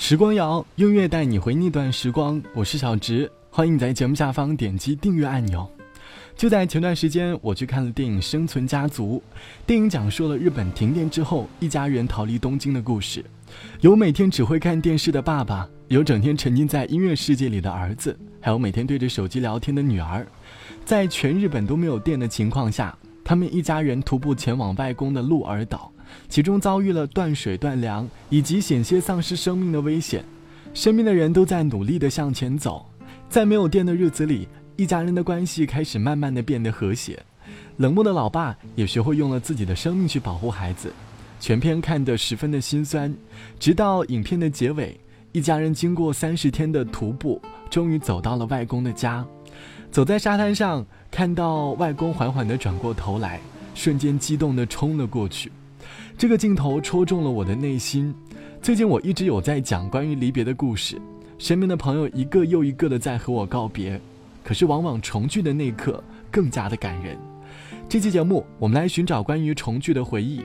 时光谣，音乐带你回那段时光。我是小植，欢迎在节目下方点击订阅按钮。就在前段时间，我去看了电影《生存家族》。电影讲述了日本停电之后，一家人逃离东京的故事。有每天只会看电视的爸爸，有整天沉浸在音乐世界里的儿子，还有每天对着手机聊天的女儿。在全日本都没有电的情况下，他们一家人徒步前往外公的鹿儿岛。其中遭遇了断水断粮以及险些丧失生命的危险，身边的人都在努力地向前走。在没有电的日子里，一家人的关系开始慢慢地变得和谐。冷漠的老爸也学会用了自己的生命去保护孩子。全片看得十分的心酸，直到影片的结尾，一家人经过三十天的徒步，终于走到了外公的家。走在沙滩上，看到外公缓缓地转过头来，瞬间激动地冲了过去。这个镜头戳中了我的内心。最近我一直有在讲关于离别的故事，身边的朋友一个又一个的在和我告别，可是往往重聚的那一刻更加的感人。这期节目我们来寻找关于重聚的回忆。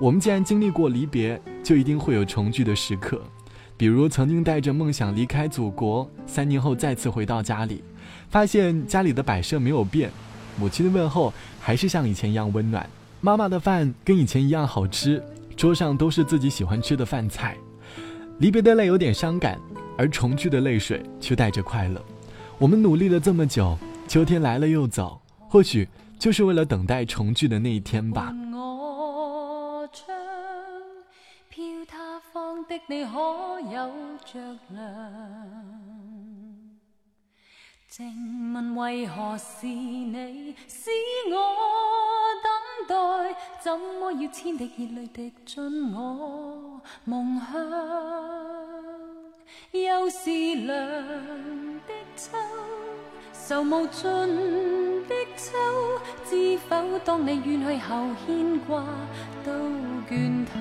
我们既然经历过离别，就一定会有重聚的时刻。比如曾经带着梦想离开祖国，三年后再次回到家里，发现家里的摆设没有变，母亲的问候还是像以前一样温暖。妈妈的饭跟以前一样好吃，桌上都是自己喜欢吃的饭菜。离别的泪有点伤感，而重聚的泪水却带着快乐。我们努力了这么久，秋天来了又走，或许就是为了等待重聚的那一天吧。静问为何是你使我待？怎么要千滴热泪滴进我梦乡？又是凉的秋，愁无尽的秋。知否当你远去后，牵挂都倦透。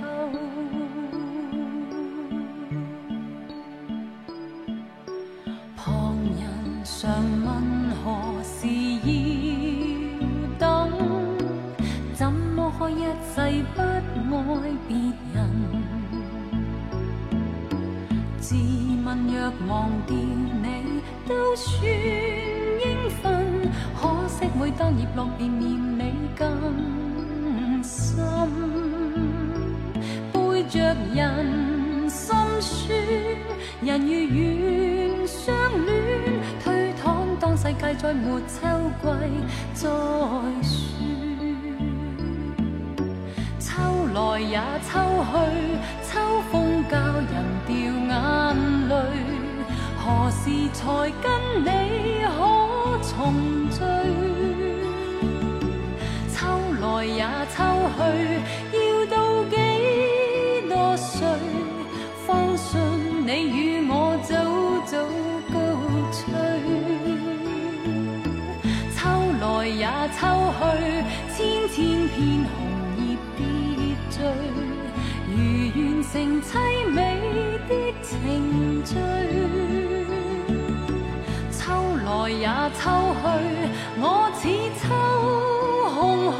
旁人常忘掉你都算应分，可惜每当叶落便念你更深，背着人心酸，人如愿相恋。推搪当世界再没秋季再说，秋来也秋去，秋风才跟你可重聚？秋来也秋去，要到几多岁，方信你与我早早告吹。秋来。也秋去，千千片红叶跌坠，如完成凄美的情序。来也秋去，我似秋空虚，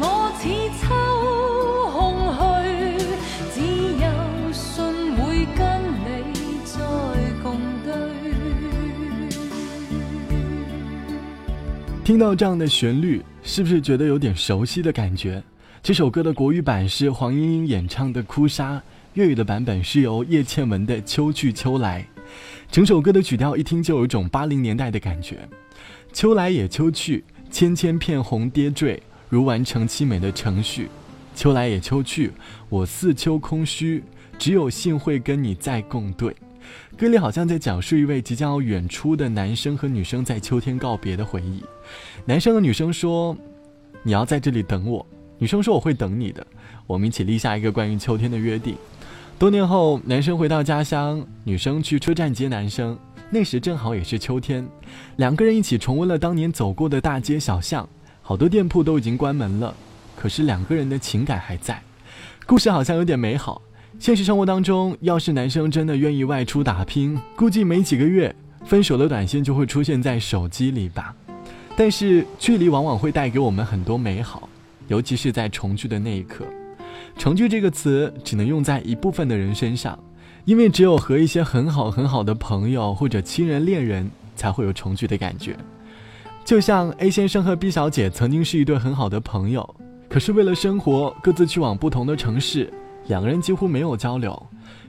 我似秋空虚，只有信会跟你再共对。听到这样的旋律，是不是觉得有点熟悉的感觉？这首歌的国语版是黄莺莺演唱的《哭砂》，粤语的版本是由叶倩文的《秋去秋来》。整首歌的曲调一听就有一种八零年代的感觉。秋来也秋去，千千片红跌坠，如完成凄美的程序。秋来也秋去，我似秋空虚，只有幸会跟你再共对。歌里好像在讲述一位即将要远出的男生和女生在秋天告别的回忆。男生和女生说：“你要在这里等我。”女生说：“我会等你的。”我们一起立下一个关于秋天的约定。多年后，男生回到家乡，女生去车站接男生。那时正好也是秋天，两个人一起重温了当年走过的大街小巷。好多店铺都已经关门了，可是两个人的情感还在。故事好像有点美好。现实生活当中，要是男生真的愿意外出打拼，估计没几个月，分手的短信就会出现在手机里吧。但是距离往往会带给我们很多美好，尤其是在重聚的那一刻。重聚这个词只能用在一部分的人身上，因为只有和一些很好很好的朋友或者亲人、恋人才会有重聚的感觉。就像 A 先生和 B 小姐曾经是一对很好的朋友，可是为了生活各自去往不同的城市，两个人几乎没有交流。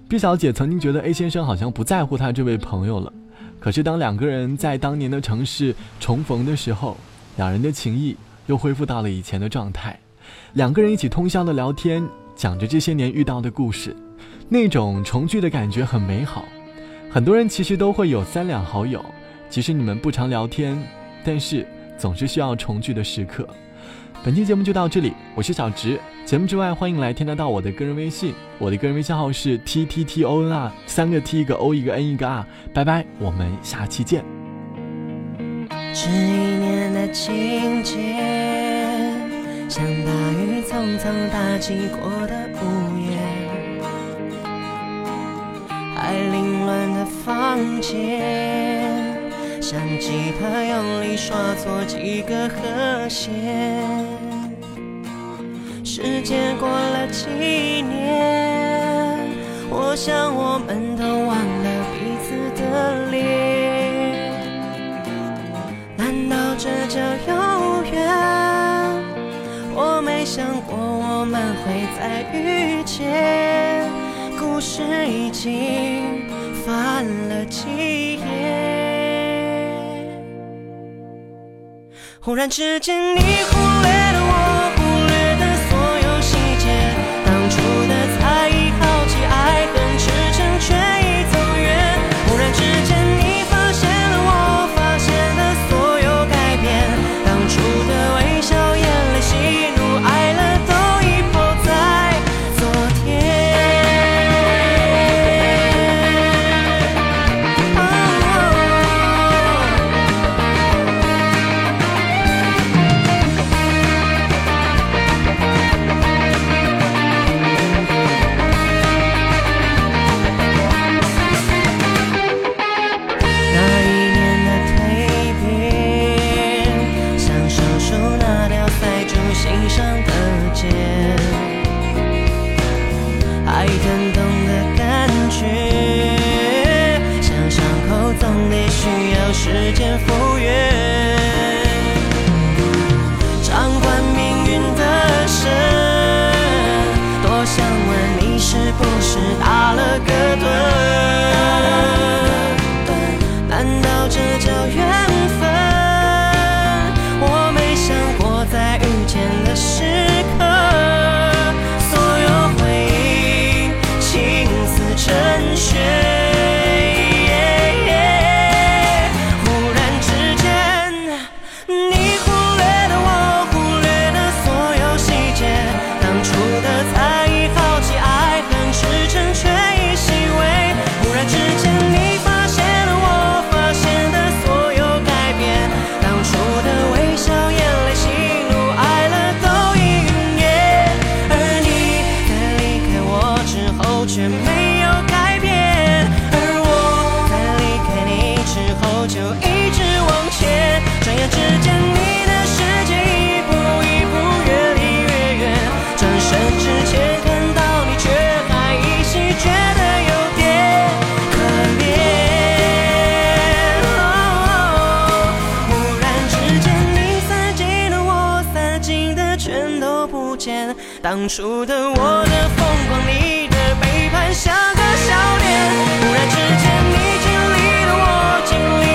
B 小姐曾经觉得 A 先生好像不在乎她这位朋友了，可是当两个人在当年的城市重逢的时候，两人的情谊又恢复到了以前的状态。两个人一起通宵的聊天，讲着这些年遇到的故事，那种重聚的感觉很美好。很多人其实都会有三两好友，即使你们不常聊天。但是总是需要重聚的时刻。本期节目就到这里，我是小直。节目之外，欢迎来添加到我的个人微信，我的个人微信号是 t t t o n r，三个 t 一个 o 一个 n 一个 r。拜拜，我们下期见。这一年的情节，像大雨匆匆打击过的屋檐，还凌乱的房间。像吉他用力刷错几个和弦，时间过了几年，我想我们都忘了彼此的脸。难道这叫有缘？我没想过我们会再遇见，故事已经翻了几忽然之间，你忽略是不是打了个盹？难道这叫缘却没有改变而我在离开你之后就一直往前转眼之间你的世界一步一步越离越远转身之前看到你却还依稀觉得有点可怜哦忽然之间你散尽了我散尽的全都不见当初的我的疯狂你像个笑脸。忽然之间，你经历了我经历。